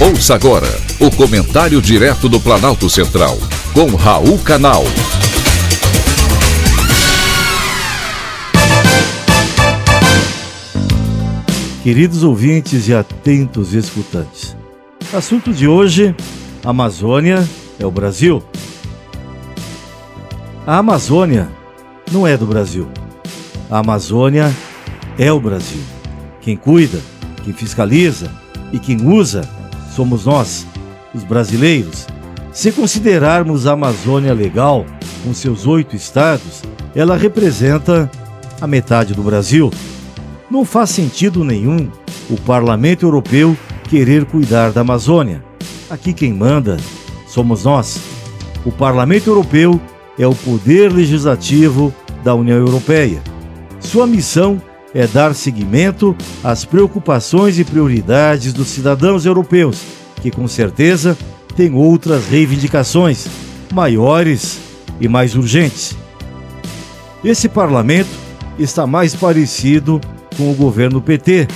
Ouça agora o comentário direto do Planalto Central, com Raul Canal. Queridos ouvintes e atentos escutantes, assunto de hoje: Amazônia é o Brasil. A Amazônia não é do Brasil. A Amazônia é o Brasil. Quem cuida, quem fiscaliza e quem usa somos nós, os brasileiros. Se considerarmos a Amazônia legal, com seus oito estados, ela representa a metade do Brasil. Não faz sentido nenhum o Parlamento Europeu querer cuidar da Amazônia. Aqui quem manda somos nós. O Parlamento Europeu é o poder legislativo da União Europeia. Sua missão é dar seguimento às preocupações e prioridades dos cidadãos europeus, que com certeza têm outras reivindicações maiores e mais urgentes. Esse parlamento está mais parecido com o governo PT,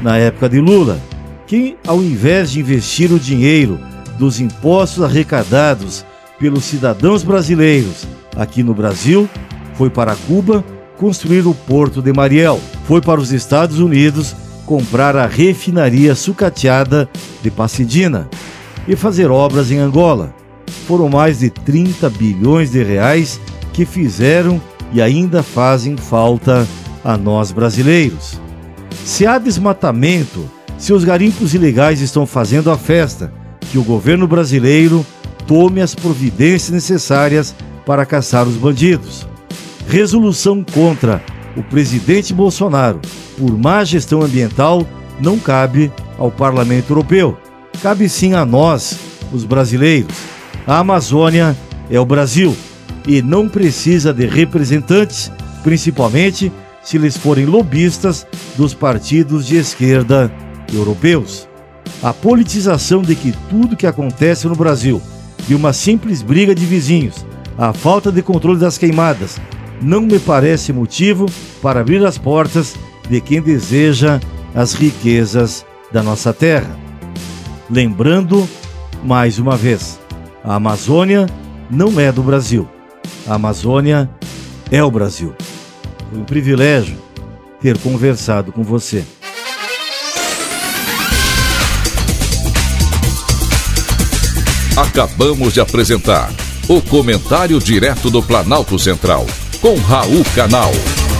na época de Lula, que, ao invés de investir o dinheiro dos impostos arrecadados pelos cidadãos brasileiros aqui no Brasil, foi para Cuba construir o Porto de Mariel. Foi para os Estados Unidos comprar a refinaria sucateada de Pasadena e fazer obras em Angola. Foram mais de 30 bilhões de reais que fizeram e ainda fazem falta a nós brasileiros. Se há desmatamento, se os garimpos ilegais estão fazendo a festa, que o governo brasileiro tome as providências necessárias para caçar os bandidos resolução contra o presidente Bolsonaro por má gestão ambiental não cabe ao Parlamento Europeu. Cabe sim a nós, os brasileiros. A Amazônia é o Brasil e não precisa de representantes, principalmente se eles forem lobistas dos partidos de esquerda europeus. A politização de que tudo que acontece no Brasil, de uma simples briga de vizinhos, a falta de controle das queimadas, não me parece motivo para abrir as portas de quem deseja as riquezas da nossa terra. Lembrando, mais uma vez, a Amazônia não é do Brasil. A Amazônia é o Brasil. Foi um privilégio ter conversado com você. Acabamos de apresentar o Comentário Direto do Planalto Central com Raul Canal.